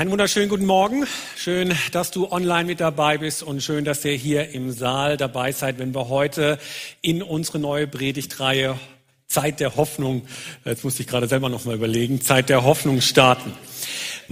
Einen wunderschönen guten Morgen. Schön, dass du online mit dabei bist und schön, dass ihr hier im Saal dabei seid, wenn wir heute in unsere neue Predigtreihe Zeit der Hoffnung, jetzt muss ich gerade selber noch mal überlegen, Zeit der Hoffnung starten.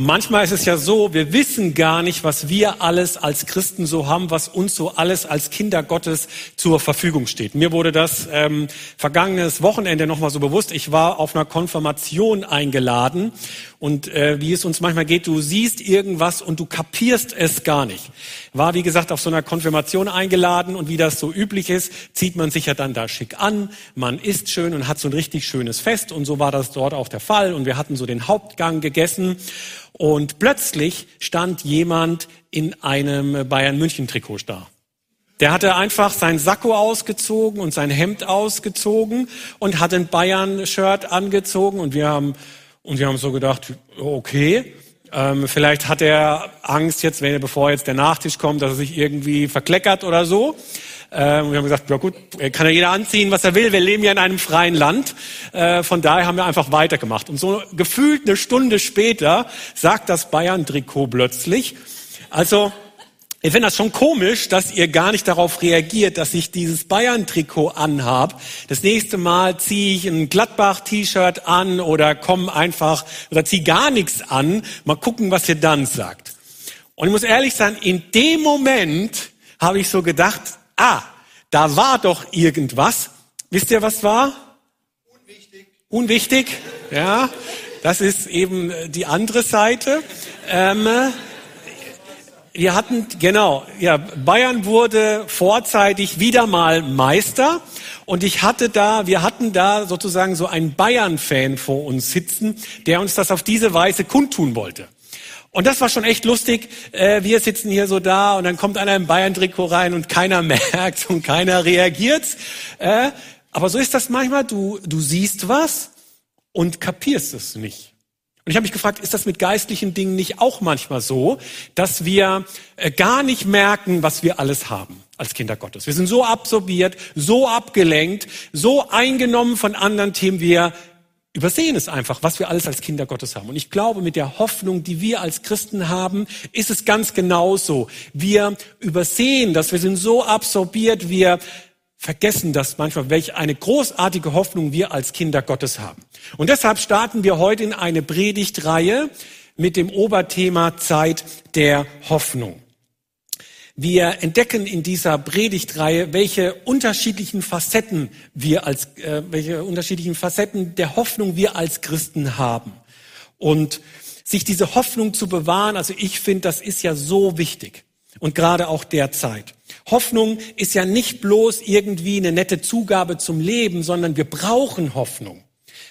Manchmal ist es ja so, wir wissen gar nicht, was wir alles als Christen so haben, was uns so alles als Kinder Gottes zur Verfügung steht. Mir wurde das ähm, vergangenes Wochenende nochmal so bewusst. Ich war auf einer Konfirmation eingeladen und äh, wie es uns manchmal geht, du siehst irgendwas und du kapierst es gar nicht. War, wie gesagt, auf so einer Konfirmation eingeladen und wie das so üblich ist, zieht man sich ja dann da schick an, man isst schön und hat so ein richtig schönes Fest. Und so war das dort auch der Fall. Und wir hatten so den Hauptgang gegessen. Und plötzlich stand jemand in einem Bayern München Trikot da. Der hatte einfach sein Sakko ausgezogen und sein Hemd ausgezogen und hat ein Bayern-Shirt angezogen. Und wir haben und wir haben so gedacht, okay, ähm, vielleicht hat er Angst jetzt, wenn er bevor jetzt der Nachtisch kommt, dass er sich irgendwie verkleckert oder so. Ähm, wir haben gesagt, ja gut, kann ja jeder anziehen, was er will. Wir leben ja in einem freien Land. Äh, von daher haben wir einfach weitergemacht. Und so gefühlt eine Stunde später sagt das Bayern-Trikot plötzlich. Also, ich finde das schon komisch, dass ihr gar nicht darauf reagiert, dass ich dieses Bayern-Trikot anhab. Das nächste Mal ziehe ich ein Gladbach-T-Shirt an oder komme einfach oder ziehe gar nichts an. Mal gucken, was ihr dann sagt. Und ich muss ehrlich sein, in dem Moment habe ich so gedacht, ah, da war doch irgendwas. Wisst ihr, was war? Unwichtig. Unwichtig, ja. Das ist eben die andere Seite. Ähm, wir hatten, genau, ja, Bayern wurde vorzeitig wieder mal Meister. Und ich hatte da, wir hatten da sozusagen so einen Bayern-Fan vor uns sitzen, der uns das auf diese Weise kundtun wollte. Und das war schon echt lustig. Äh, wir sitzen hier so da und dann kommt einer im Bayern-Trikot rein und keiner merkt und keiner reagiert. Äh, aber so ist das manchmal. Du, du siehst was und kapierst es nicht. Und ich habe mich gefragt, ist das mit geistlichen Dingen nicht auch manchmal so, dass wir äh, gar nicht merken, was wir alles haben als Kinder Gottes? Wir sind so absorbiert, so abgelenkt, so eingenommen von anderen Themen, wir übersehen es einfach, was wir alles als Kinder Gottes haben. Und ich glaube, mit der Hoffnung, die wir als Christen haben, ist es ganz genauso. Wir übersehen das, wir sind so absorbiert, wir vergessen das manchmal, welch eine großartige Hoffnung wir als Kinder Gottes haben. Und deshalb starten wir heute in eine Predigtreihe mit dem Oberthema Zeit der Hoffnung. Wir entdecken in dieser Predigtreihe, welche unterschiedlichen Facetten wir als, äh, welche unterschiedlichen Facetten der Hoffnung wir als Christen haben. Und sich diese Hoffnung zu bewahren, also ich finde, das ist ja so wichtig. Und gerade auch derzeit. Hoffnung ist ja nicht bloß irgendwie eine nette Zugabe zum Leben, sondern wir brauchen Hoffnung.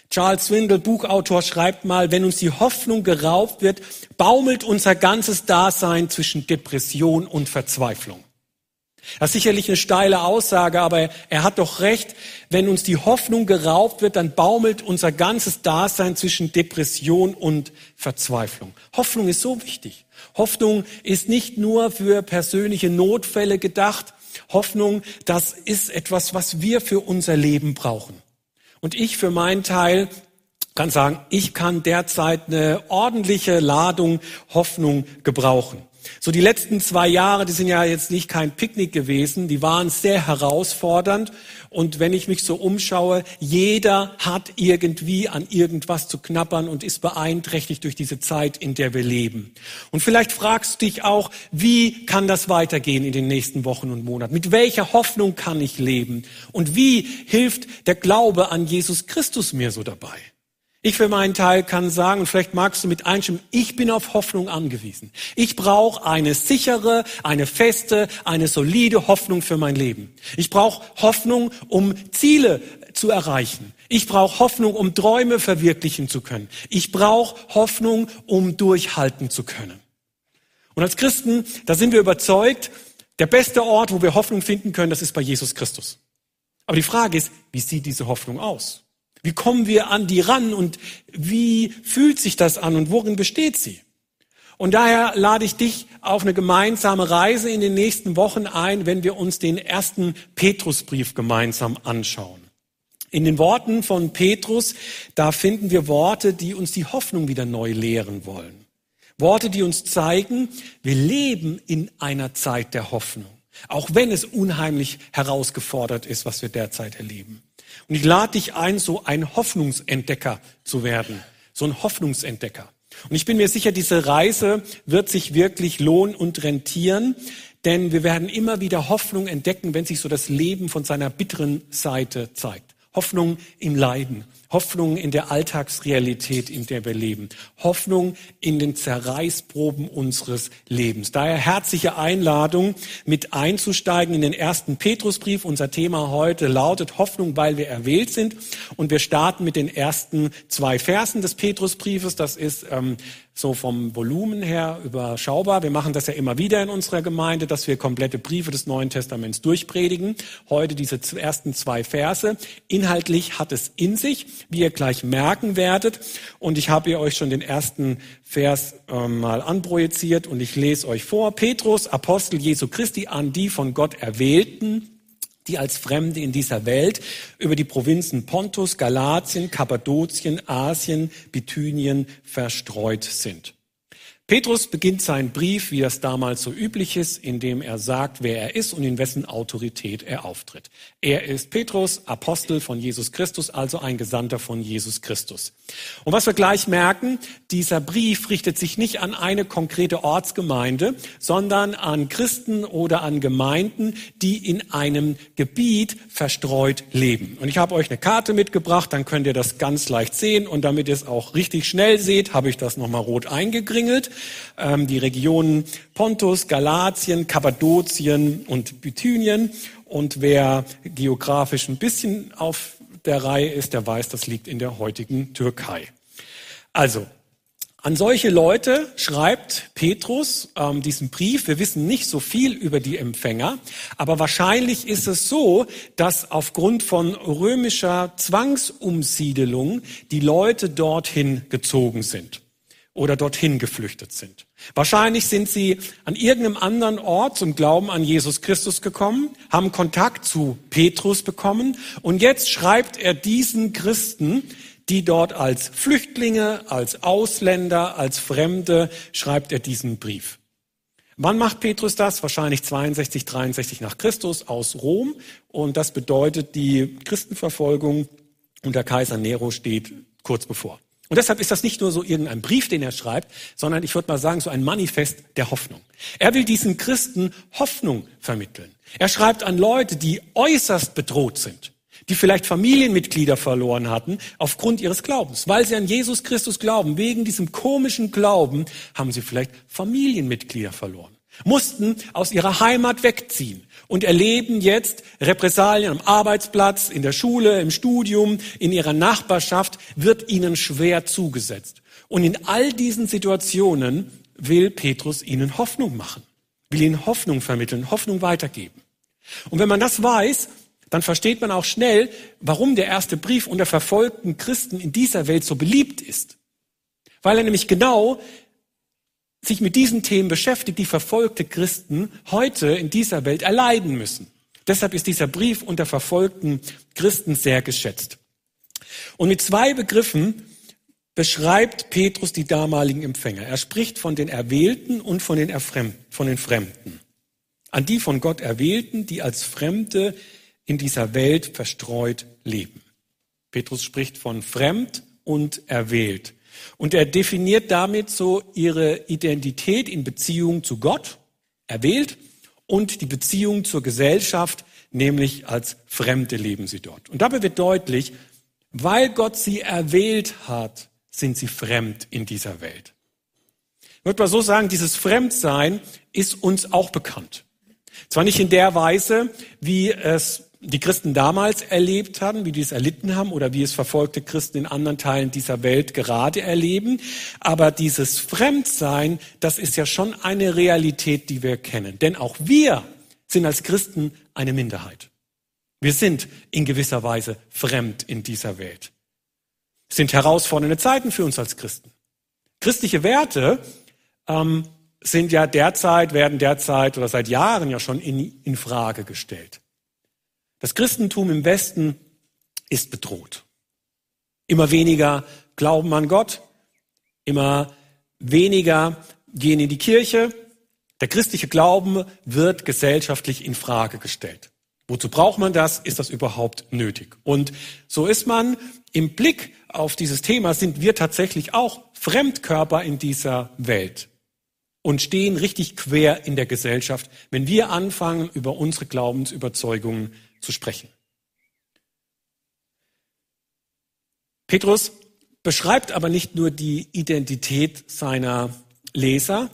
Charles Swindle, Buchautor, schreibt mal, wenn uns die Hoffnung geraubt wird, baumelt unser ganzes Dasein zwischen Depression und Verzweiflung. Das ist sicherlich eine steile Aussage, aber er hat doch recht. Wenn uns die Hoffnung geraubt wird, dann baumelt unser ganzes Dasein zwischen Depression und Verzweiflung. Hoffnung ist so wichtig. Hoffnung ist nicht nur für persönliche Notfälle gedacht. Hoffnung, das ist etwas, was wir für unser Leben brauchen. Und ich für meinen Teil kann sagen, ich kann derzeit eine ordentliche Ladung Hoffnung gebrauchen. So die letzten zwei Jahre, die sind ja jetzt nicht kein Picknick gewesen, die waren sehr herausfordernd. Und wenn ich mich so umschaue, jeder hat irgendwie an irgendwas zu knappern und ist beeinträchtigt durch diese Zeit, in der wir leben. Und vielleicht fragst du dich auch, wie kann das weitergehen in den nächsten Wochen und Monaten? Mit welcher Hoffnung kann ich leben? Und wie hilft der Glaube an Jesus Christus mir so dabei? Ich für meinen Teil kann sagen, und vielleicht magst du mit einstimmen, ich bin auf Hoffnung angewiesen. Ich brauche eine sichere, eine feste, eine solide Hoffnung für mein Leben. Ich brauche Hoffnung, um Ziele zu erreichen. Ich brauche Hoffnung, um Träume verwirklichen zu können. Ich brauche Hoffnung, um durchhalten zu können. Und als Christen, da sind wir überzeugt, der beste Ort, wo wir Hoffnung finden können, das ist bei Jesus Christus. Aber die Frage ist, wie sieht diese Hoffnung aus? Wie kommen wir an die ran und wie fühlt sich das an und worin besteht sie? Und daher lade ich dich auf eine gemeinsame Reise in den nächsten Wochen ein, wenn wir uns den ersten Petrusbrief gemeinsam anschauen. In den Worten von Petrus, da finden wir Worte, die uns die Hoffnung wieder neu lehren wollen. Worte, die uns zeigen, wir leben in einer Zeit der Hoffnung. Auch wenn es unheimlich herausgefordert ist, was wir derzeit erleben. Und ich lade dich ein, so ein Hoffnungsentdecker zu werden. So ein Hoffnungsentdecker. Und ich bin mir sicher, diese Reise wird sich wirklich lohnen und rentieren, denn wir werden immer wieder Hoffnung entdecken, wenn sich so das Leben von seiner bitteren Seite zeigt. Hoffnung im Leiden, Hoffnung in der Alltagsrealität, in der wir leben. Hoffnung in den Zerreißproben unseres Lebens. Daher herzliche Einladung, mit einzusteigen in den ersten Petrusbrief. Unser Thema heute lautet Hoffnung, weil wir erwählt sind. Und wir starten mit den ersten zwei Versen des Petrusbriefes. Das ist ähm, so vom Volumen her überschaubar. Wir machen das ja immer wieder in unserer Gemeinde, dass wir komplette Briefe des Neuen Testaments durchpredigen. Heute diese ersten zwei Verse. Inhaltlich hat es in sich, wie ihr gleich merken werdet. Und ich habe ihr euch schon den ersten Vers äh, mal anprojiziert und ich lese euch vor. Petrus, Apostel Jesu Christi an die von Gott erwählten die als Fremde in dieser Welt über die Provinzen Pontus, Galatien, Kappadokien, Asien, Bithynien verstreut sind. Petrus beginnt seinen Brief, wie das damals so üblich ist, indem er sagt, wer er ist und in wessen Autorität er auftritt. Er ist Petrus, Apostel von Jesus Christus, also ein Gesandter von Jesus Christus. Und was wir gleich merken, dieser Brief richtet sich nicht an eine konkrete Ortsgemeinde, sondern an Christen oder an Gemeinden, die in einem Gebiet verstreut leben. Und ich habe euch eine Karte mitgebracht, dann könnt ihr das ganz leicht sehen. Und damit ihr es auch richtig schnell seht, habe ich das nochmal rot eingegringelt ähm, die Regionen Pontus, Galatien, Kappadokien und Bithynien. Und wer geografisch ein bisschen auf der Reihe ist, der weiß, das liegt in der heutigen Türkei. Also, an solche Leute schreibt Petrus ähm, diesen Brief. Wir wissen nicht so viel über die Empfänger, aber wahrscheinlich ist es so, dass aufgrund von römischer Zwangsumsiedelung die Leute dorthin gezogen sind oder dorthin geflüchtet sind. Wahrscheinlich sind sie an irgendeinem anderen Ort zum Glauben an Jesus Christus gekommen, haben Kontakt zu Petrus bekommen und jetzt schreibt er diesen Christen, die dort als Flüchtlinge, als Ausländer, als Fremde, schreibt er diesen Brief. Wann macht Petrus das? Wahrscheinlich 62, 63 nach Christus aus Rom. Und das bedeutet, die Christenverfolgung unter Kaiser Nero steht kurz bevor. Und deshalb ist das nicht nur so irgendein Brief, den er schreibt, sondern ich würde mal sagen, so ein Manifest der Hoffnung. Er will diesen Christen Hoffnung vermitteln. Er schreibt an Leute, die äußerst bedroht sind, die vielleicht Familienmitglieder verloren hatten aufgrund ihres Glaubens. Weil sie an Jesus Christus glauben, wegen diesem komischen Glauben haben sie vielleicht Familienmitglieder verloren, mussten aus ihrer Heimat wegziehen und erleben jetzt Repressalien am Arbeitsplatz, in der Schule, im Studium, in ihrer Nachbarschaft, wird ihnen schwer zugesetzt. Und in all diesen Situationen will Petrus ihnen Hoffnung machen, will ihnen Hoffnung vermitteln, Hoffnung weitergeben. Und wenn man das weiß, dann versteht man auch schnell, warum der erste Brief unter verfolgten Christen in dieser Welt so beliebt ist. Weil er nämlich genau sich mit diesen Themen beschäftigt, die verfolgte Christen heute in dieser Welt erleiden müssen. Deshalb ist dieser Brief unter verfolgten Christen sehr geschätzt. Und mit zwei Begriffen beschreibt Petrus die damaligen Empfänger. Er spricht von den Erwählten und von den, von den Fremden. An die von Gott Erwählten, die als Fremde in dieser Welt verstreut leben. Petrus spricht von fremd und erwählt. Und er definiert damit so ihre Identität in Beziehung zu Gott, erwählt, und die Beziehung zur Gesellschaft, nämlich als Fremde leben sie dort. Und dabei wird deutlich, weil Gott sie erwählt hat, sind sie fremd in dieser Welt. Ich würde mal so sagen, dieses Fremdsein ist uns auch bekannt. Zwar nicht in der Weise, wie es die Christen damals erlebt haben, wie die es erlitten haben oder wie es verfolgte Christen in anderen Teilen dieser Welt gerade erleben. Aber dieses Fremdsein, das ist ja schon eine Realität, die wir kennen. Denn auch wir sind als Christen eine Minderheit. Wir sind in gewisser Weise fremd in dieser Welt. Es sind herausfordernde Zeiten für uns als Christen. Christliche Werte ähm, sind ja derzeit, werden derzeit oder seit Jahren ja schon in, in Frage gestellt. Das Christentum im Westen ist bedroht. Immer weniger glauben an Gott, immer weniger gehen in die Kirche. Der christliche Glauben wird gesellschaftlich in Frage gestellt. Wozu braucht man das? Ist das überhaupt nötig? Und so ist man im Blick auf dieses Thema, sind wir tatsächlich auch Fremdkörper in dieser Welt und stehen richtig quer in der Gesellschaft, wenn wir anfangen, über unsere Glaubensüberzeugungen zu sprechen. Petrus beschreibt aber nicht nur die Identität seiner Leser,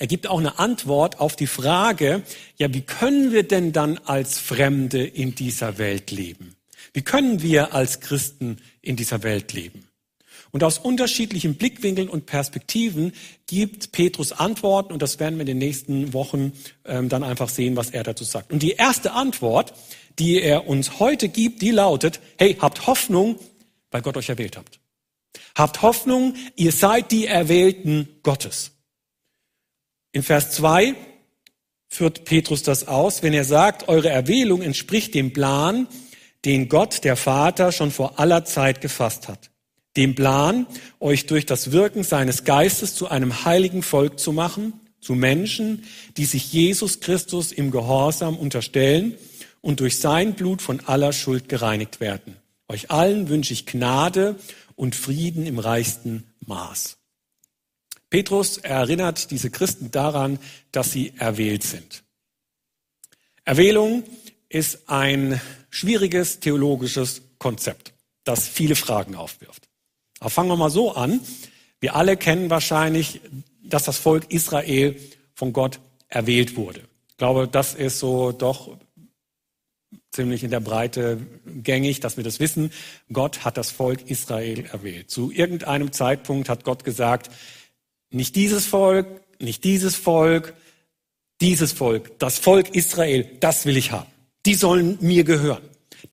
er gibt auch eine Antwort auf die Frage, ja, wie können wir denn dann als Fremde in dieser Welt leben? Wie können wir als Christen in dieser Welt leben? Und aus unterschiedlichen Blickwinkeln und Perspektiven gibt Petrus Antworten und das werden wir in den nächsten Wochen ähm, dann einfach sehen, was er dazu sagt. Und die erste Antwort, die er uns heute gibt, die lautet, hey, habt Hoffnung, weil Gott euch erwählt habt. Habt Hoffnung, ihr seid die Erwählten Gottes. In Vers 2 führt Petrus das aus, wenn er sagt, eure Erwählung entspricht dem Plan, den Gott, der Vater, schon vor aller Zeit gefasst hat. Dem Plan, euch durch das Wirken seines Geistes zu einem heiligen Volk zu machen, zu Menschen, die sich Jesus Christus im Gehorsam unterstellen und durch sein Blut von aller Schuld gereinigt werden. Euch allen wünsche ich Gnade und Frieden im reichsten Maß. Petrus erinnert diese Christen daran, dass sie erwählt sind. Erwählung ist ein schwieriges theologisches Konzept, das viele Fragen aufwirft. Aber fangen wir mal so an. Wir alle kennen wahrscheinlich, dass das Volk Israel von Gott erwählt wurde. Ich glaube, das ist so doch ziemlich in der Breite gängig, dass wir das wissen. Gott hat das Volk Israel erwählt. Zu irgendeinem Zeitpunkt hat Gott gesagt, nicht dieses Volk, nicht dieses Volk, dieses Volk, das Volk Israel, das will ich haben. Die sollen mir gehören.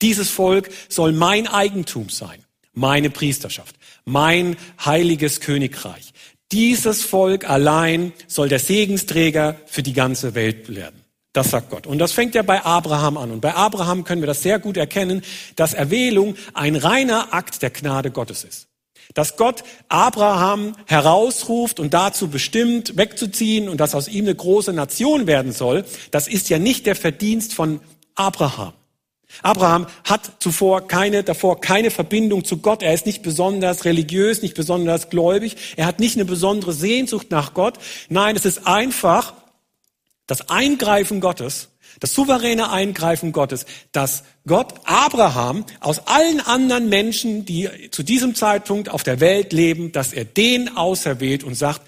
Dieses Volk soll mein Eigentum sein, meine Priesterschaft, mein heiliges Königreich. Dieses Volk allein soll der Segensträger für die ganze Welt werden. Das sagt Gott. Und das fängt ja bei Abraham an. Und bei Abraham können wir das sehr gut erkennen, dass Erwählung ein reiner Akt der Gnade Gottes ist. Dass Gott Abraham herausruft und dazu bestimmt, wegzuziehen und dass aus ihm eine große Nation werden soll, das ist ja nicht der Verdienst von Abraham. Abraham hat zuvor keine, davor keine Verbindung zu Gott. Er ist nicht besonders religiös, nicht besonders gläubig. Er hat nicht eine besondere Sehnsucht nach Gott. Nein, es ist einfach das Eingreifen Gottes das souveräne Eingreifen Gottes, dass Gott Abraham aus allen anderen Menschen, die zu diesem Zeitpunkt auf der Welt leben, dass er den auserwählt und sagt,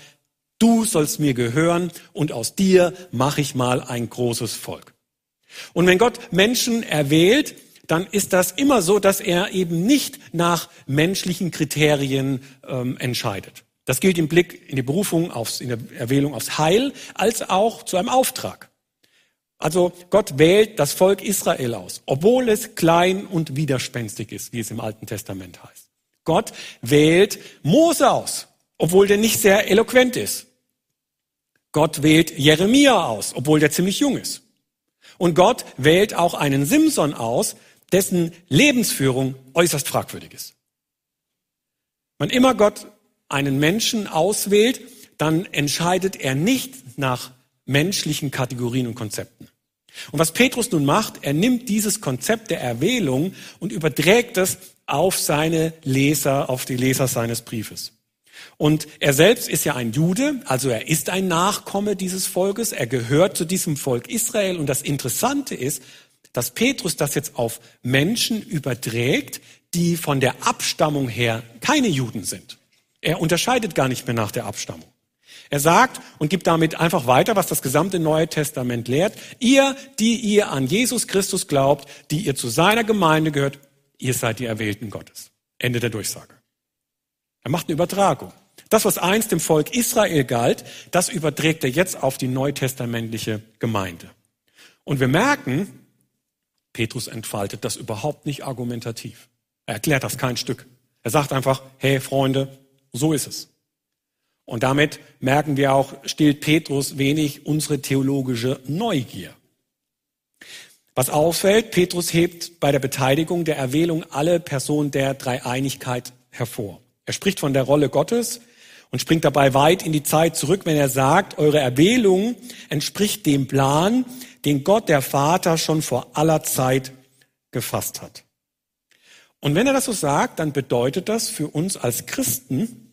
du sollst mir gehören und aus dir mache ich mal ein großes Volk. Und wenn Gott Menschen erwählt, dann ist das immer so, dass er eben nicht nach menschlichen Kriterien ähm, entscheidet. Das gilt im Blick in die Berufung, aufs, in der Erwählung aufs Heil, als auch zu einem Auftrag. Also Gott wählt das Volk Israel aus, obwohl es klein und widerspenstig ist, wie es im Alten Testament heißt. Gott wählt Mose aus, obwohl der nicht sehr eloquent ist. Gott wählt Jeremia aus, obwohl der ziemlich jung ist. Und Gott wählt auch einen Simson aus, dessen Lebensführung äußerst fragwürdig ist. Wann immer Gott einen Menschen auswählt, dann entscheidet er nicht nach menschlichen Kategorien und Konzepten. Und was Petrus nun macht, er nimmt dieses Konzept der Erwählung und überträgt es auf seine Leser, auf die Leser seines Briefes. Und er selbst ist ja ein Jude, also er ist ein Nachkomme dieses Volkes, er gehört zu diesem Volk Israel. Und das Interessante ist, dass Petrus das jetzt auf Menschen überträgt, die von der Abstammung her keine Juden sind. Er unterscheidet gar nicht mehr nach der Abstammung. Er sagt und gibt damit einfach weiter, was das gesamte Neue Testament lehrt. Ihr, die ihr an Jesus Christus glaubt, die ihr zu seiner Gemeinde gehört, ihr seid die Erwählten Gottes. Ende der Durchsage. Er macht eine Übertragung. Das, was einst dem Volk Israel galt, das überträgt er jetzt auf die neutestamentliche Gemeinde. Und wir merken, Petrus entfaltet das überhaupt nicht argumentativ. Er erklärt das kein Stück. Er sagt einfach, hey Freunde, so ist es. Und damit merken wir auch, stillt Petrus wenig unsere theologische Neugier. Was auffällt, Petrus hebt bei der Beteiligung der Erwählung alle Personen der Dreieinigkeit hervor. Er spricht von der Rolle Gottes und springt dabei weit in die Zeit zurück, wenn er sagt, eure Erwählung entspricht dem Plan, den Gott der Vater schon vor aller Zeit gefasst hat. Und wenn er das so sagt, dann bedeutet das für uns als Christen,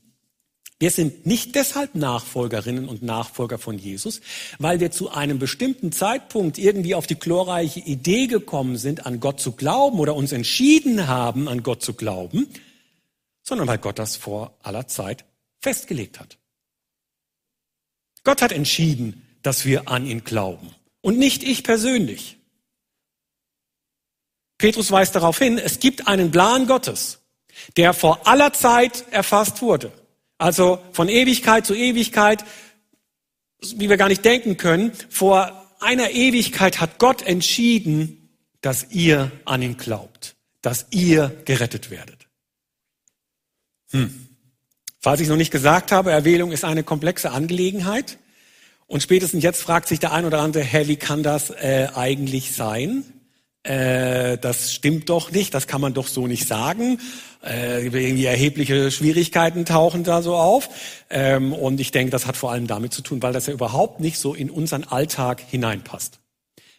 wir sind nicht deshalb Nachfolgerinnen und Nachfolger von Jesus, weil wir zu einem bestimmten Zeitpunkt irgendwie auf die glorreiche Idee gekommen sind, an Gott zu glauben oder uns entschieden haben, an Gott zu glauben, sondern weil Gott das vor aller Zeit festgelegt hat. Gott hat entschieden, dass wir an ihn glauben und nicht ich persönlich. Petrus weist darauf hin, es gibt einen Plan Gottes, der vor aller Zeit erfasst wurde. Also von Ewigkeit zu Ewigkeit, wie wir gar nicht denken können, vor einer Ewigkeit hat Gott entschieden, dass ihr an ihn glaubt, dass ihr gerettet werdet. Hm. Falls ich noch nicht gesagt habe, Erwählung ist eine komplexe Angelegenheit. Und spätestens jetzt fragt sich der ein oder andere, hä, wie kann das äh, eigentlich sein? Äh, das stimmt doch nicht, das kann man doch so nicht sagen. Äh, irgendwie erhebliche Schwierigkeiten tauchen da so auf. Ähm, und ich denke, das hat vor allem damit zu tun, weil das ja überhaupt nicht so in unseren Alltag hineinpasst.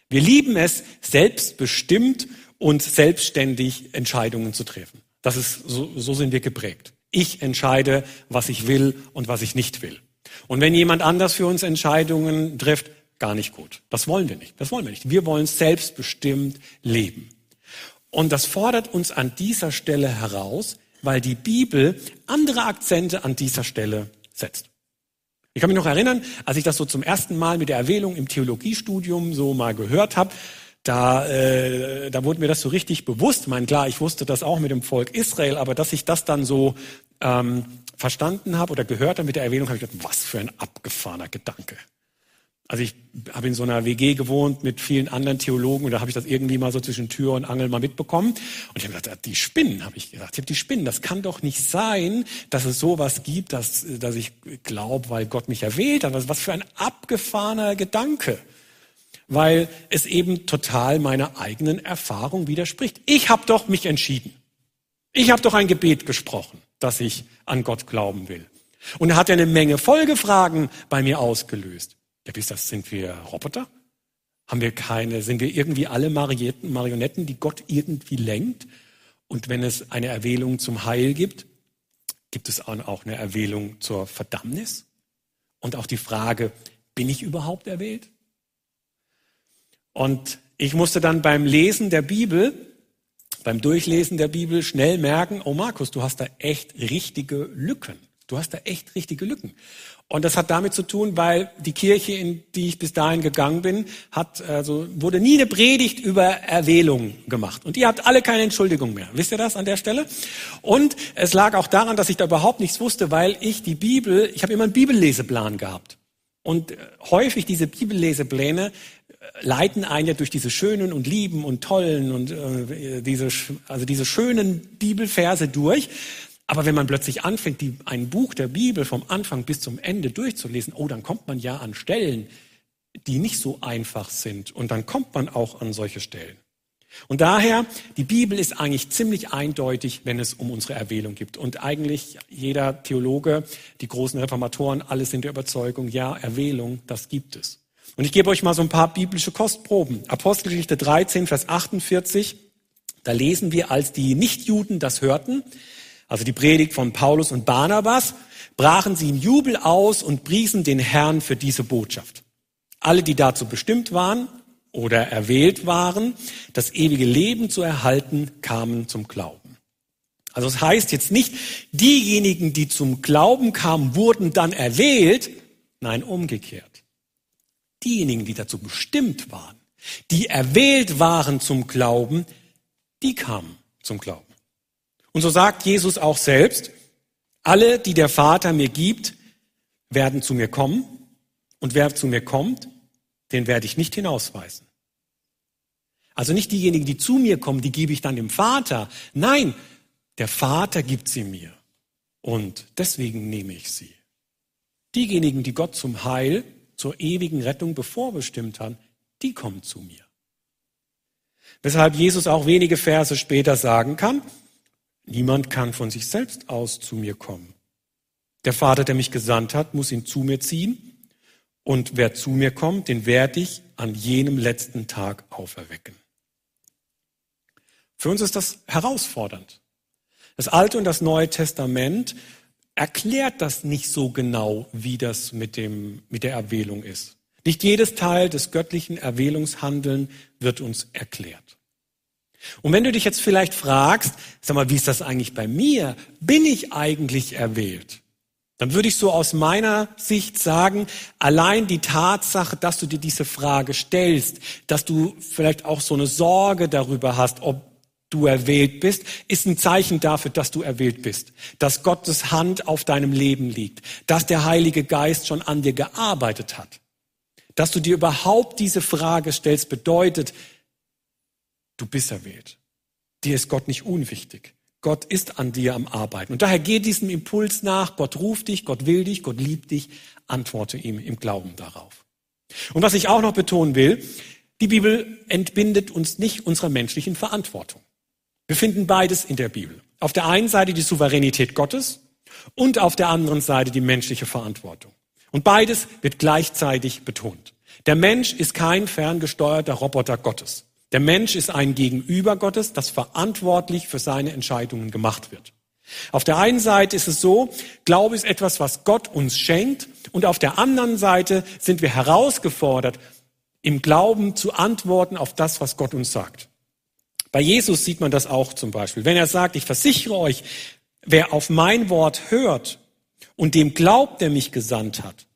Wir lieben es, selbstbestimmt und selbstständig Entscheidungen zu treffen. Das ist, so, so sind wir geprägt. Ich entscheide, was ich will und was ich nicht will. Und wenn jemand anders für uns Entscheidungen trifft, gar nicht gut. Das wollen wir nicht. Das wollen wir nicht. Wir wollen selbstbestimmt leben. Und das fordert uns an dieser Stelle heraus, weil die Bibel andere Akzente an dieser Stelle setzt. Ich kann mich noch erinnern, als ich das so zum ersten Mal mit der Erwählung im Theologiestudium so mal gehört habe, da, äh, da wurde mir das so richtig bewusst. Ich meine, klar, ich wusste das auch mit dem Volk Israel, aber dass ich das dann so ähm, verstanden habe oder gehört habe mit der Erwähnung, habe ich gedacht, was für ein abgefahrener Gedanke. Also ich habe in so einer WG gewohnt mit vielen anderen Theologen und da habe ich das irgendwie mal so zwischen Tür und Angel mal mitbekommen. Und ich habe gedacht, die Spinnen, habe ich gesagt. Ich habe die Spinnen. Das kann doch nicht sein, dass es sowas gibt, dass, dass ich glaube, weil Gott mich erwählt hat. Was für ein abgefahrener Gedanke. Weil es eben total meiner eigenen Erfahrung widerspricht. Ich habe doch mich entschieden. Ich habe doch ein Gebet gesprochen, dass ich an Gott glauben will. Und er hat ja eine Menge Folgefragen bei mir ausgelöst. Ja, wie ist das? Sind wir Roboter? Haben wir keine, sind wir irgendwie alle Marionetten, die Gott irgendwie lenkt? Und wenn es eine Erwählung zum Heil gibt, gibt es auch eine Erwählung zur Verdammnis? Und auch die Frage, bin ich überhaupt erwählt? Und ich musste dann beim Lesen der Bibel, beim Durchlesen der Bibel schnell merken, oh Markus, du hast da echt richtige Lücken. Du hast da echt richtige Lücken. Und das hat damit zu tun, weil die Kirche, in die ich bis dahin gegangen bin, hat, also wurde nie eine Predigt über Erwählung gemacht. Und ihr habt alle keine Entschuldigung mehr. Wisst ihr das an der Stelle? Und es lag auch daran, dass ich da überhaupt nichts wusste, weil ich die Bibel, ich habe immer einen Bibelleseplan gehabt. Und äh, häufig diese Bibellesepläne äh, leiten einen ja durch diese schönen und lieben und tollen und äh, diese, also diese schönen Bibelverse durch. Aber wenn man plötzlich anfängt, die, ein Buch der Bibel vom Anfang bis zum Ende durchzulesen, oh, dann kommt man ja an Stellen, die nicht so einfach sind. Und dann kommt man auch an solche Stellen. Und daher, die Bibel ist eigentlich ziemlich eindeutig, wenn es um unsere Erwählung geht. Und eigentlich jeder Theologe, die großen Reformatoren, alle sind der Überzeugung, ja, Erwählung, das gibt es. Und ich gebe euch mal so ein paar biblische Kostproben. Apostelgeschichte 13, Vers 48. Da lesen wir, als die Nichtjuden das hörten, also die Predigt von Paulus und Barnabas, brachen sie in Jubel aus und priesen den Herrn für diese Botschaft. Alle, die dazu bestimmt waren oder erwählt waren, das ewige Leben zu erhalten, kamen zum Glauben. Also es das heißt jetzt nicht, diejenigen, die zum Glauben kamen, wurden dann erwählt, nein, umgekehrt. Diejenigen, die dazu bestimmt waren, die erwählt waren zum Glauben, die kamen zum Glauben. Und so sagt Jesus auch selbst, alle, die der Vater mir gibt, werden zu mir kommen. Und wer zu mir kommt, den werde ich nicht hinausweisen. Also nicht diejenigen, die zu mir kommen, die gebe ich dann dem Vater. Nein, der Vater gibt sie mir. Und deswegen nehme ich sie. Diejenigen, die Gott zum Heil, zur ewigen Rettung bevorbestimmt haben, die kommen zu mir. Weshalb Jesus auch wenige Verse später sagen kann, Niemand kann von sich selbst aus zu mir kommen. Der Vater, der mich gesandt hat, muss ihn zu mir ziehen. Und wer zu mir kommt, den werde ich an jenem letzten Tag auferwecken. Für uns ist das herausfordernd. Das Alte und das Neue Testament erklärt das nicht so genau, wie das mit, dem, mit der Erwählung ist. Nicht jedes Teil des göttlichen Erwählungshandeln wird uns erklärt. Und wenn du dich jetzt vielleicht fragst, sag mal, wie ist das eigentlich bei mir? Bin ich eigentlich erwählt? Dann würde ich so aus meiner Sicht sagen, allein die Tatsache, dass du dir diese Frage stellst, dass du vielleicht auch so eine Sorge darüber hast, ob du erwählt bist, ist ein Zeichen dafür, dass du erwählt bist, dass Gottes Hand auf deinem Leben liegt, dass der Heilige Geist schon an dir gearbeitet hat. Dass du dir überhaupt diese Frage stellst, bedeutet, du bist erwählt. Dir ist Gott nicht unwichtig. Gott ist an dir am Arbeiten. Und daher geh diesem Impuls nach. Gott ruft dich, Gott will dich, Gott liebt dich. Antworte ihm im Glauben darauf. Und was ich auch noch betonen will, die Bibel entbindet uns nicht unserer menschlichen Verantwortung. Wir finden beides in der Bibel. Auf der einen Seite die Souveränität Gottes und auf der anderen Seite die menschliche Verantwortung. Und beides wird gleichzeitig betont. Der Mensch ist kein ferngesteuerter Roboter Gottes. Der Mensch ist ein Gegenüber Gottes, das verantwortlich für seine Entscheidungen gemacht wird. Auf der einen Seite ist es so, Glaube ist etwas, was Gott uns schenkt, und auf der anderen Seite sind wir herausgefordert, im Glauben zu antworten auf das, was Gott uns sagt. Bei Jesus sieht man das auch zum Beispiel. Wenn er sagt, ich versichere euch, wer auf mein Wort hört und dem glaubt, der mich gesandt hat,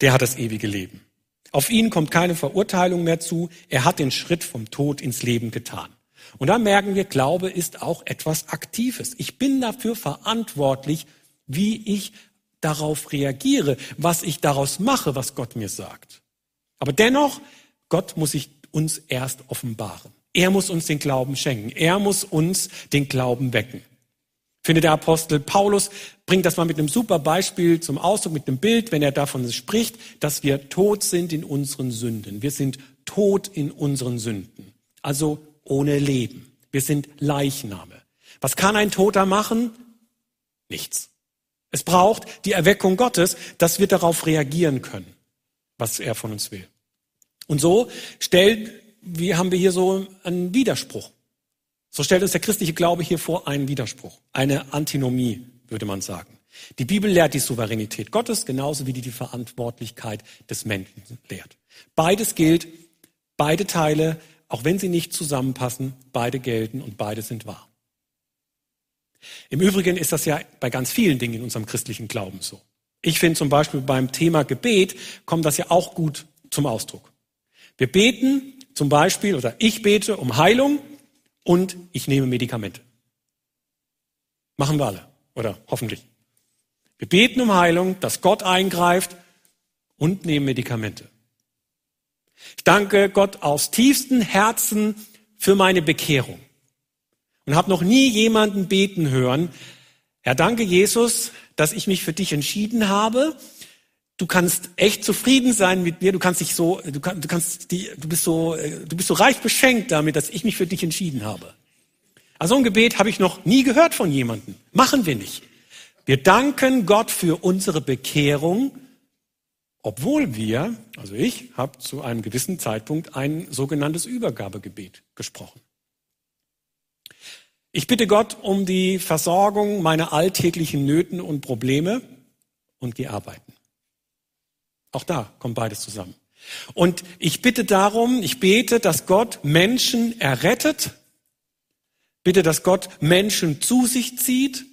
der hat das ewige Leben. Auf ihn kommt keine Verurteilung mehr zu. Er hat den Schritt vom Tod ins Leben getan. Und da merken wir, Glaube ist auch etwas Aktives. Ich bin dafür verantwortlich, wie ich darauf reagiere, was ich daraus mache, was Gott mir sagt. Aber dennoch, Gott muss sich uns erst offenbaren. Er muss uns den Glauben schenken. Er muss uns den Glauben wecken finde der Apostel Paulus bringt das mal mit einem super Beispiel zum Ausdruck, mit einem Bild, wenn er davon spricht, dass wir tot sind in unseren Sünden. Wir sind tot in unseren Sünden. Also ohne Leben. Wir sind Leichname. Was kann ein Toter machen? Nichts. Es braucht die Erweckung Gottes, dass wir darauf reagieren können, was er von uns will. Und so stellt, wie haben wir hier so einen Widerspruch. So stellt uns der christliche Glaube hier vor einen Widerspruch, eine Antinomie, würde man sagen. Die Bibel lehrt die Souveränität Gottes genauso wie die, die Verantwortlichkeit des Menschen lehrt. Beides gilt, beide Teile, auch wenn sie nicht zusammenpassen, beide gelten und beide sind wahr. Im Übrigen ist das ja bei ganz vielen Dingen in unserem christlichen Glauben so. Ich finde zum Beispiel beim Thema Gebet kommt das ja auch gut zum Ausdruck. Wir beten zum Beispiel, oder ich bete um Heilung und ich nehme Medikamente. Machen wir alle, oder hoffentlich. Wir beten um Heilung, dass Gott eingreift und nehmen Medikamente. Ich danke Gott aus tiefstem Herzen für meine Bekehrung und habe noch nie jemanden beten hören, Herr, danke Jesus, dass ich mich für dich entschieden habe du kannst echt zufrieden sein mit mir, du kannst dich so, du, kann, du kannst die, du bist so, äh, du bist so reich beschenkt damit, dass ich mich für dich entschieden habe. Also ein Gebet habe ich noch nie gehört von jemandem. Machen wir nicht. Wir danken Gott für unsere Bekehrung, obwohl wir, also ich, habe zu einem gewissen Zeitpunkt ein sogenanntes Übergabegebet gesprochen. Ich bitte Gott um die Versorgung meiner alltäglichen Nöten und Probleme und gehe arbeiten. Auch da kommt beides zusammen. Und ich bitte darum, ich bete, dass Gott Menschen errettet, bitte, dass Gott Menschen zu sich zieht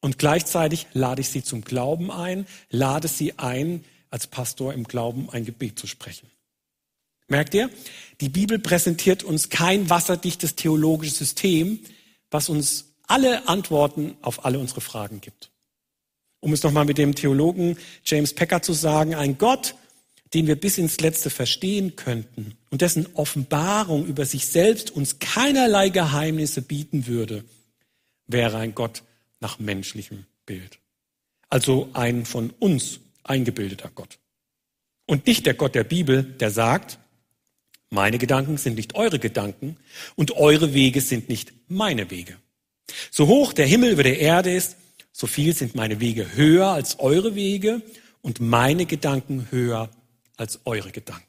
und gleichzeitig lade ich sie zum Glauben ein, lade sie ein, als Pastor im Glauben ein Gebet zu sprechen. Merkt ihr? Die Bibel präsentiert uns kein wasserdichtes theologisches System, was uns alle Antworten auf alle unsere Fragen gibt um es nochmal mit dem Theologen James Packer zu sagen, ein Gott, den wir bis ins Letzte verstehen könnten und dessen Offenbarung über sich selbst uns keinerlei Geheimnisse bieten würde, wäre ein Gott nach menschlichem Bild. Also ein von uns eingebildeter Gott. Und nicht der Gott der Bibel, der sagt, meine Gedanken sind nicht eure Gedanken und eure Wege sind nicht meine Wege. So hoch der Himmel über der Erde ist, so viel sind meine Wege höher als eure Wege und meine Gedanken höher als eure Gedanken.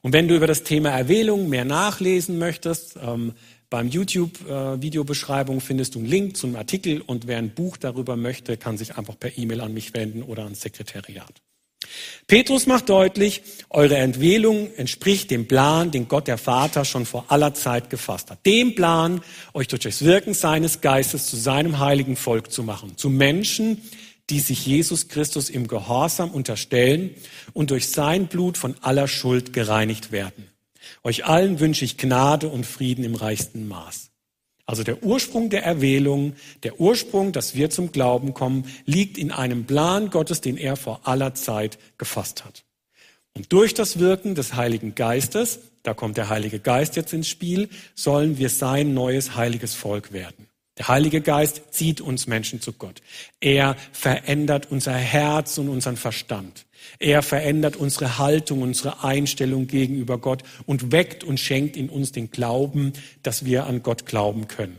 Und wenn du über das Thema Erwählung mehr nachlesen möchtest, ähm, beim YouTube-Videobeschreibung findest du einen Link zu einem Artikel und wer ein Buch darüber möchte, kann sich einfach per E-Mail an mich wenden oder ans Sekretariat. Petrus macht deutlich, eure Entwählung entspricht dem Plan, den Gott der Vater schon vor aller Zeit gefasst hat. Dem Plan, euch durch das Wirken seines Geistes zu seinem heiligen Volk zu machen. Zu Menschen, die sich Jesus Christus im Gehorsam unterstellen und durch sein Blut von aller Schuld gereinigt werden. Euch allen wünsche ich Gnade und Frieden im reichsten Maß. Also der Ursprung der Erwählung, der Ursprung, dass wir zum Glauben kommen, liegt in einem Plan Gottes, den er vor aller Zeit gefasst hat. Und durch das Wirken des Heiligen Geistes, da kommt der Heilige Geist jetzt ins Spiel, sollen wir sein neues heiliges Volk werden. Der Heilige Geist zieht uns Menschen zu Gott. Er verändert unser Herz und unseren Verstand. Er verändert unsere Haltung, unsere Einstellung gegenüber Gott und weckt und schenkt in uns den Glauben, dass wir an Gott glauben können.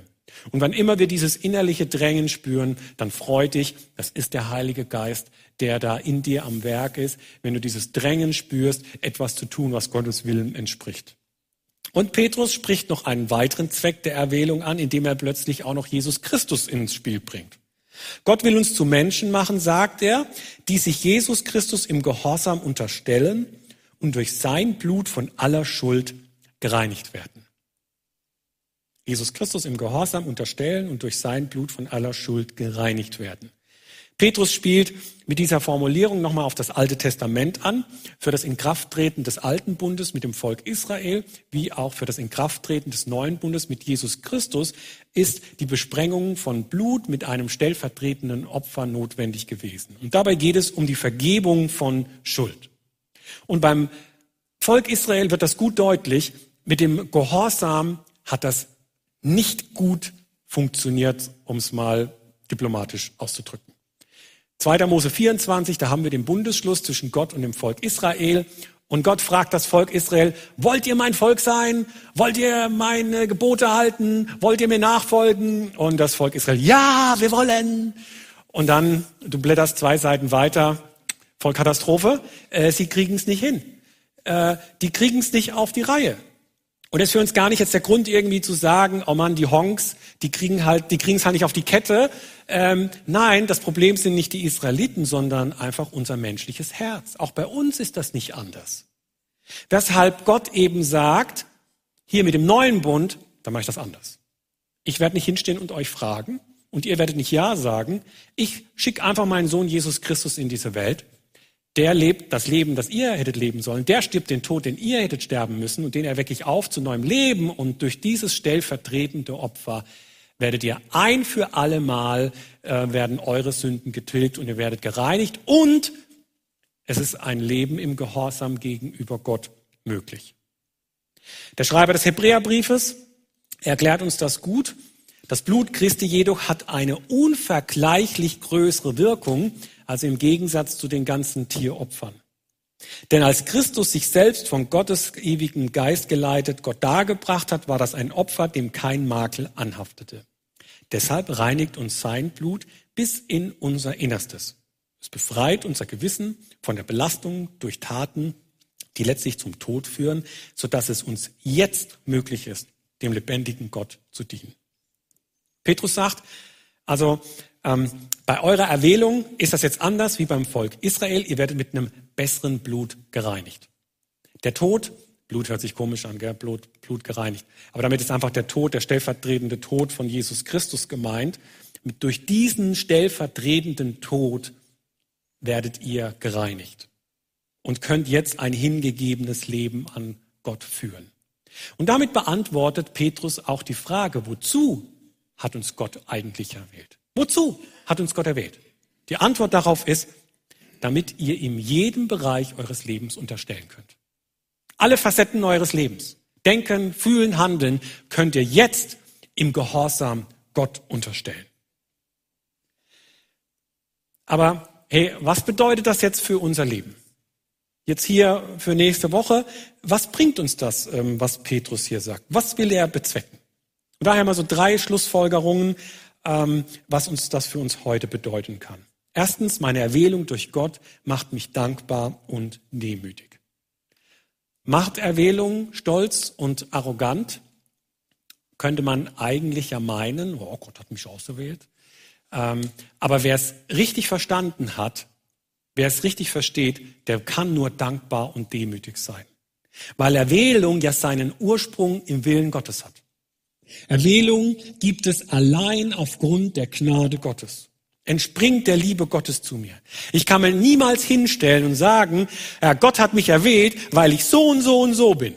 Und wann immer wir dieses innerliche Drängen spüren, dann freut dich, das ist der Heilige Geist, der da in dir am Werk ist, wenn du dieses Drängen spürst, etwas zu tun, was Gottes Willen entspricht. Und Petrus spricht noch einen weiteren Zweck der Erwählung an, indem er plötzlich auch noch Jesus Christus ins Spiel bringt. Gott will uns zu Menschen machen, sagt er, die sich Jesus Christus im Gehorsam unterstellen und durch sein Blut von aller Schuld gereinigt werden. Jesus Christus im Gehorsam unterstellen und durch sein Blut von aller Schuld gereinigt werden. Petrus spielt mit dieser Formulierung nochmal auf das Alte Testament an, für das Inkrafttreten des Alten Bundes mit dem Volk Israel, wie auch für das Inkrafttreten des Neuen Bundes mit Jesus Christus, ist die Besprengung von Blut mit einem stellvertretenden Opfer notwendig gewesen. Und dabei geht es um die Vergebung von Schuld. Und beim Volk Israel wird das gut deutlich, mit dem Gehorsam hat das nicht gut funktioniert, um es mal diplomatisch auszudrücken. 2. Mose 24, da haben wir den Bundesschluss zwischen Gott und dem Volk Israel. Und Gott fragt das Volk Israel, wollt ihr mein Volk sein? Wollt ihr meine Gebote halten? Wollt ihr mir nachfolgen? Und das Volk Israel, ja, wir wollen. Und dann, du blätterst zwei Seiten weiter, Vollkatastrophe, äh, sie kriegen es nicht hin. Äh, die kriegen es nicht auf die Reihe. Und das ist für uns gar nicht jetzt der Grund, irgendwie zu sagen, oh Mann, die Honks, die kriegen halt, die kriegen es halt nicht auf die Kette. Ähm, nein, das Problem sind nicht die Israeliten, sondern einfach unser menschliches Herz. Auch bei uns ist das nicht anders. Weshalb Gott eben sagt, hier mit dem neuen Bund, da mache ich das anders. Ich werde nicht hinstehen und euch fragen und ihr werdet nicht Ja sagen. Ich schicke einfach meinen Sohn Jesus Christus in diese Welt der lebt das Leben, das ihr hättet leben sollen. Der stirbt den Tod, den ihr hättet sterben müssen und den erwecke ich auf zu neuem Leben. Und durch dieses stellvertretende Opfer werdet ihr ein für alle Mal, äh, werden eure Sünden getilgt und ihr werdet gereinigt. Und es ist ein Leben im Gehorsam gegenüber Gott möglich. Der Schreiber des Hebräerbriefes erklärt uns das gut. Das Blut Christi jedoch hat eine unvergleichlich größere Wirkung also im Gegensatz zu den ganzen Tieropfern. Denn als Christus sich selbst von Gottes ewigen Geist geleitet Gott dargebracht hat, war das ein Opfer, dem kein Makel anhaftete. Deshalb reinigt uns sein Blut bis in unser Innerstes. Es befreit unser Gewissen von der Belastung durch Taten, die letztlich zum Tod führen, sodass es uns jetzt möglich ist, dem lebendigen Gott zu dienen. Petrus sagt, also ähm, bei eurer Erwählung ist das jetzt anders wie beim Volk Israel. Ihr werdet mit einem besseren Blut gereinigt. Der Tod, Blut hört sich komisch an, gell? Blut, Blut gereinigt. Aber damit ist einfach der Tod, der stellvertretende Tod von Jesus Christus gemeint. Mit, durch diesen stellvertretenden Tod werdet ihr gereinigt und könnt jetzt ein hingegebenes Leben an Gott führen. Und damit beantwortet Petrus auch die Frage, wozu hat uns Gott eigentlich erwählt? Wozu hat uns Gott erwählt? Die Antwort darauf ist, damit ihr ihm jeden Bereich eures Lebens unterstellen könnt. Alle Facetten eures Lebens, Denken, Fühlen, Handeln, könnt ihr jetzt im Gehorsam Gott unterstellen. Aber hey, was bedeutet das jetzt für unser Leben? Jetzt hier für nächste Woche, was bringt uns das, ähm, was Petrus hier sagt? Was will er bezwecken? Und daher mal so drei Schlussfolgerungen ähm, was uns das für uns heute bedeuten kann. Erstens, meine Erwählung durch Gott macht mich dankbar und demütig. Macht Erwählung stolz und arrogant? Könnte man eigentlich ja meinen, oh Gott hat mich ausgewählt. Ähm, aber wer es richtig verstanden hat, wer es richtig versteht, der kann nur dankbar und demütig sein. Weil Erwählung ja seinen Ursprung im Willen Gottes hat. Erwählung gibt es allein aufgrund der Gnade Gottes. Entspringt der Liebe Gottes zu mir. Ich kann mir niemals hinstellen und sagen, ja, Gott hat mich erwählt, weil ich so und so und so bin.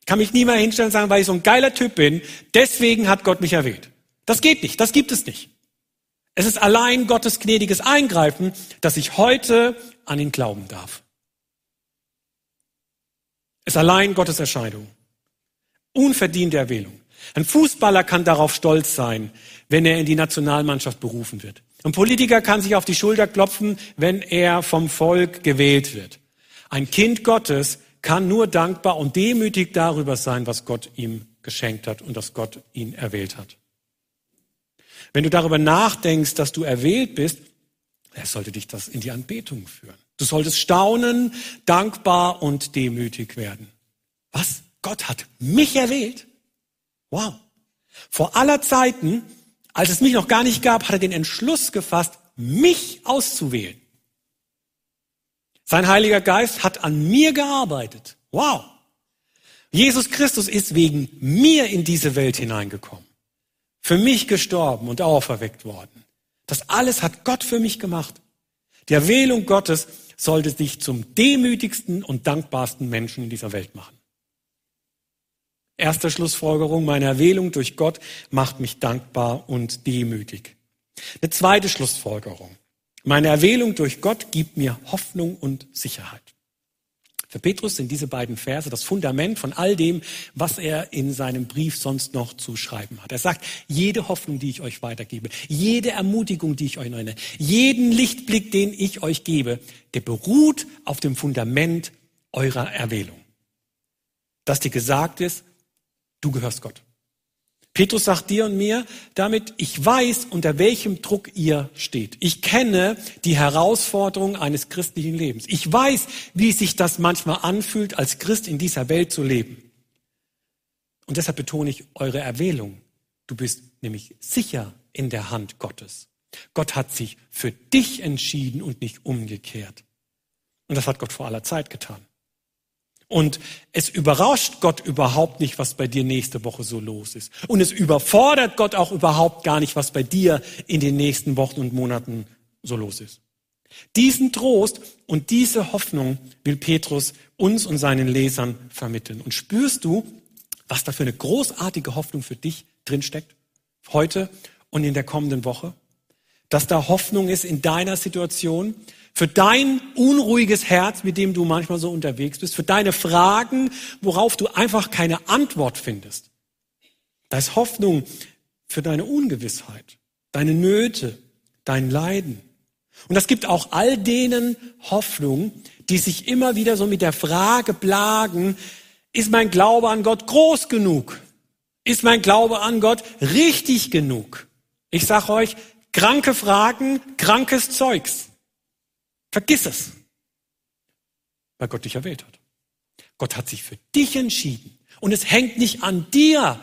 Ich kann mich niemals hinstellen und sagen, weil ich so ein geiler Typ bin, deswegen hat Gott mich erwählt. Das geht nicht, das gibt es nicht. Es ist allein Gottes gnädiges Eingreifen, dass ich heute an ihn glauben darf. Es ist allein Gottes Erscheinung. Unverdiente Erwählung. Ein Fußballer kann darauf stolz sein, wenn er in die Nationalmannschaft berufen wird. Ein Politiker kann sich auf die Schulter klopfen, wenn er vom Volk gewählt wird. Ein Kind Gottes kann nur dankbar und demütig darüber sein, was Gott ihm geschenkt hat und dass Gott ihn erwählt hat. Wenn du darüber nachdenkst, dass du erwählt bist, sollte dich das in die Anbetung führen. Du solltest staunen, dankbar und demütig werden. Was? Gott hat mich erwählt? Wow. Vor aller Zeiten, als es mich noch gar nicht gab, hat er den Entschluss gefasst, mich auszuwählen. Sein Heiliger Geist hat an mir gearbeitet. Wow. Jesus Christus ist wegen mir in diese Welt hineingekommen. Für mich gestorben und auferweckt worden. Das alles hat Gott für mich gemacht. Die Erwählung Gottes sollte dich zum demütigsten und dankbarsten Menschen in dieser Welt machen. Erste Schlussfolgerung, meine Erwählung durch Gott macht mich dankbar und demütig. Eine zweite Schlussfolgerung, meine Erwählung durch Gott gibt mir Hoffnung und Sicherheit. Für Petrus sind diese beiden Verse das Fundament von all dem, was er in seinem Brief sonst noch zu schreiben hat. Er sagt, jede Hoffnung, die ich euch weitergebe, jede Ermutigung, die ich euch nenne, jeden Lichtblick, den ich euch gebe, der beruht auf dem Fundament eurer Erwählung. Dass dir gesagt ist, Du gehörst Gott. Petrus sagt dir und mir damit, ich weiß, unter welchem Druck ihr steht. Ich kenne die Herausforderung eines christlichen Lebens. Ich weiß, wie sich das manchmal anfühlt, als Christ in dieser Welt zu leben. Und deshalb betone ich eure Erwählung. Du bist nämlich sicher in der Hand Gottes. Gott hat sich für dich entschieden und nicht umgekehrt. Und das hat Gott vor aller Zeit getan. Und es überrascht Gott überhaupt nicht, was bei dir nächste Woche so los ist. Und es überfordert Gott auch überhaupt gar nicht, was bei dir in den nächsten Wochen und Monaten so los ist. Diesen Trost und diese Hoffnung will Petrus uns und seinen Lesern vermitteln. Und spürst du, was da für eine großartige Hoffnung für dich drinsteckt? Heute und in der kommenden Woche? Dass da Hoffnung ist in deiner Situation, für dein unruhiges Herz, mit dem du manchmal so unterwegs bist, für deine Fragen, worauf du einfach keine Antwort findest. Da ist Hoffnung für deine Ungewissheit, deine Nöte, dein Leiden. Und das gibt auch all denen Hoffnung, die sich immer wieder so mit der Frage plagen, ist mein Glaube an Gott groß genug? Ist mein Glaube an Gott richtig genug? Ich sage euch, kranke Fragen, krankes Zeugs. Vergiss es, weil Gott dich erwählt hat. Gott hat sich für dich entschieden. Und es hängt nicht an dir,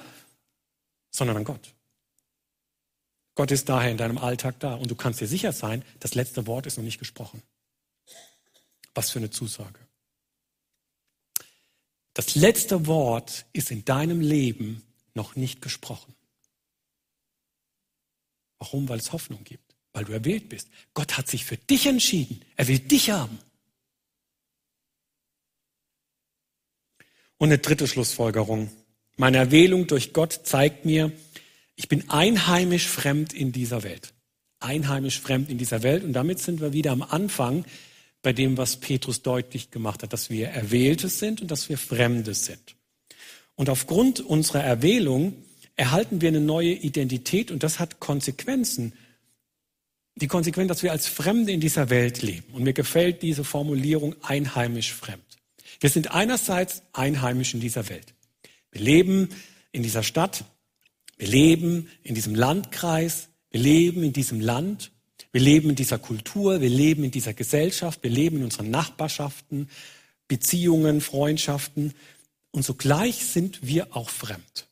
sondern an Gott. Gott ist daher in deinem Alltag da und du kannst dir sicher sein, das letzte Wort ist noch nicht gesprochen. Was für eine Zusage. Das letzte Wort ist in deinem Leben noch nicht gesprochen. Warum? Weil es Hoffnung gibt weil du erwählt bist. Gott hat sich für dich entschieden. Er will dich haben. Und eine dritte Schlussfolgerung. Meine Erwählung durch Gott zeigt mir, ich bin einheimisch fremd in dieser Welt. Einheimisch fremd in dieser Welt. Und damit sind wir wieder am Anfang bei dem, was Petrus deutlich gemacht hat, dass wir Erwählte sind und dass wir Fremde sind. Und aufgrund unserer Erwählung erhalten wir eine neue Identität und das hat Konsequenzen die Konsequenz, dass wir als Fremde in dieser Welt leben. Und mir gefällt diese Formulierung einheimisch fremd. Wir sind einerseits einheimisch in dieser Welt. Wir leben in dieser Stadt, wir leben in diesem Landkreis, Wir leben in diesem Land, wir leben in dieser Kultur, wir leben in dieser Gesellschaft, wir leben in unseren Nachbarschaften, Beziehungen, Freundschaften und zugleich sind wir auch fremd.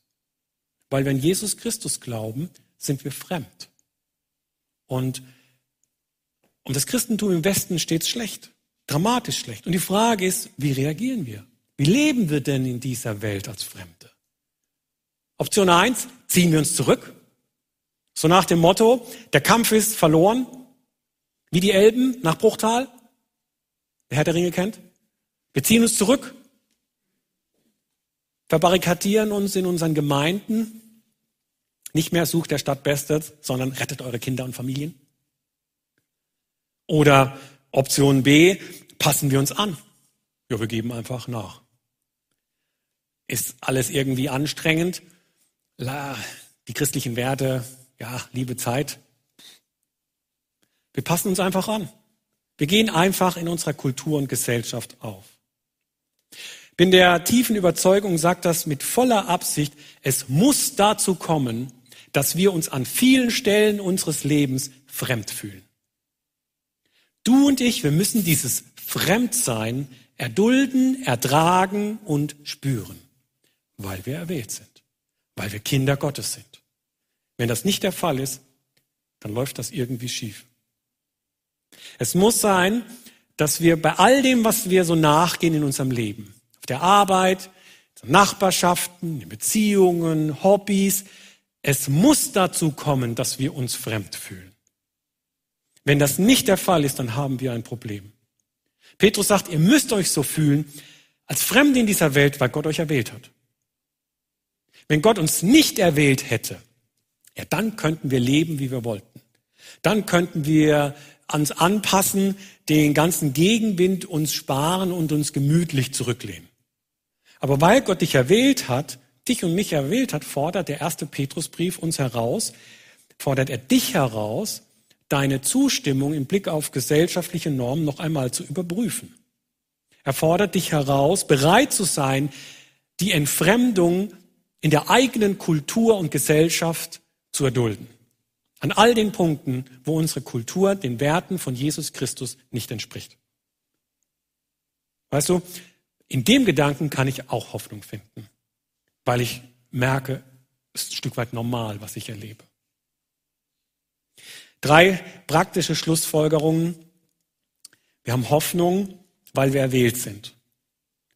Weil wenn Jesus Christus glauben, sind wir fremd. Und um das Christentum im Westen steht schlecht, dramatisch schlecht. Und die Frage ist, wie reagieren wir? Wie leben wir denn in dieser Welt als Fremde? Option eins: ziehen wir uns zurück. So nach dem Motto, der Kampf ist verloren, wie die Elben nach Bruchtal. Wer Herr der Ringe kennt? Wir ziehen uns zurück, verbarrikadieren uns in unseren Gemeinden. Nicht mehr sucht der Stadt Bestes, sondern rettet eure Kinder und Familien. Oder Option B, passen wir uns an. Ja, wir geben einfach nach. Ist alles irgendwie anstrengend? Die christlichen Werte, ja, liebe Zeit. Wir passen uns einfach an. Wir gehen einfach in unserer Kultur und Gesellschaft auf. Bin der tiefen Überzeugung, sagt das mit voller Absicht, es muss dazu kommen, dass wir uns an vielen Stellen unseres Lebens fremd fühlen. Du und ich, wir müssen dieses Fremdsein erdulden, ertragen und spüren, weil wir erwählt sind, weil wir Kinder Gottes sind. Wenn das nicht der Fall ist, dann läuft das irgendwie schief. Es muss sein, dass wir bei all dem, was wir so nachgehen in unserem Leben, auf der Arbeit, in Nachbarschaften, in Beziehungen, Hobbys, es muss dazu kommen, dass wir uns fremd fühlen. Wenn das nicht der Fall ist, dann haben wir ein Problem. Petrus sagt, ihr müsst euch so fühlen, als Fremde in dieser Welt, weil Gott euch erwählt hat. Wenn Gott uns nicht erwählt hätte, ja, dann könnten wir leben, wie wir wollten. Dann könnten wir uns anpassen, den ganzen Gegenwind uns sparen und uns gemütlich zurücklehnen. Aber weil Gott dich erwählt hat, dich und mich erwählt hat, fordert der erste Petrusbrief uns heraus, fordert er dich heraus, deine Zustimmung im Blick auf gesellschaftliche Normen noch einmal zu überprüfen. Er fordert dich heraus, bereit zu sein, die Entfremdung in der eigenen Kultur und Gesellschaft zu erdulden. An all den Punkten, wo unsere Kultur den Werten von Jesus Christus nicht entspricht. Weißt du, in dem Gedanken kann ich auch Hoffnung finden, weil ich merke, es ist ein Stück weit normal, was ich erlebe. Drei praktische Schlussfolgerungen. Wir haben Hoffnung, weil wir erwählt sind.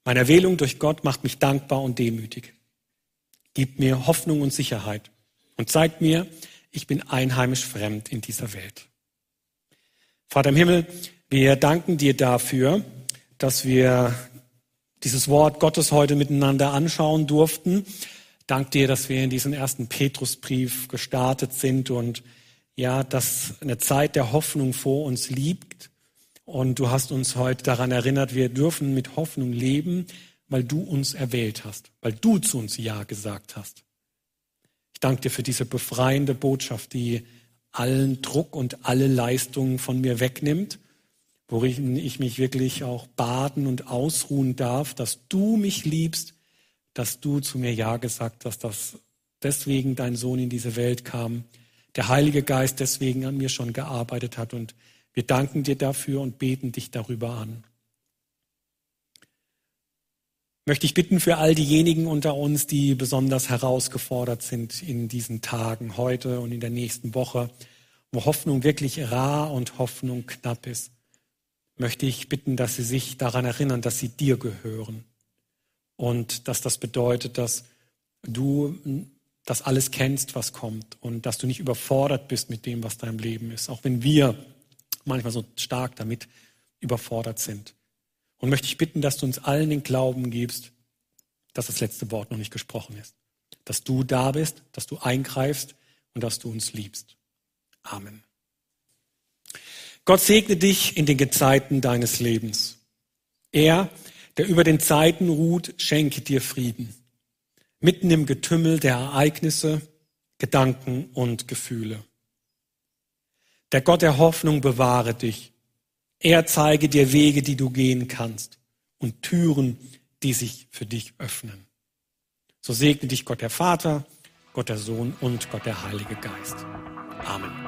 Meine Erwählung durch Gott macht mich dankbar und demütig, gibt mir Hoffnung und Sicherheit und zeigt mir, ich bin einheimisch fremd in dieser Welt. Vater im Himmel, wir danken dir dafür, dass wir dieses Wort Gottes heute miteinander anschauen durften. Dank dir, dass wir in diesen ersten Petrusbrief gestartet sind und ja, dass eine Zeit der Hoffnung vor uns liegt. Und du hast uns heute daran erinnert, wir dürfen mit Hoffnung leben, weil du uns erwählt hast, weil du zu uns Ja gesagt hast danke dir für diese befreiende Botschaft, die allen Druck und alle Leistungen von mir wegnimmt, worin ich mich wirklich auch baden und ausruhen darf, dass du mich liebst, dass du zu mir Ja gesagt hast, dass deswegen dein Sohn in diese Welt kam, der Heilige Geist deswegen an mir schon gearbeitet hat und wir danken dir dafür und beten dich darüber an. Möchte ich bitten für all diejenigen unter uns, die besonders herausgefordert sind in diesen Tagen, heute und in der nächsten Woche, wo Hoffnung wirklich rar und Hoffnung knapp ist, möchte ich bitten, dass sie sich daran erinnern, dass sie dir gehören und dass das bedeutet, dass du das alles kennst, was kommt und dass du nicht überfordert bist mit dem, was deinem Leben ist, auch wenn wir manchmal so stark damit überfordert sind. Und möchte ich bitten, dass du uns allen den Glauben gibst, dass das letzte Wort noch nicht gesprochen ist. Dass du da bist, dass du eingreifst und dass du uns liebst. Amen. Gott segne dich in den Gezeiten deines Lebens. Er, der über den Zeiten ruht, schenke dir Frieden. Mitten im Getümmel der Ereignisse, Gedanken und Gefühle. Der Gott der Hoffnung bewahre dich er zeige dir Wege, die du gehen kannst und Türen, die sich für dich öffnen. So segne dich Gott der Vater Gott der Sohn und Gott der Heilige Geist. Amen.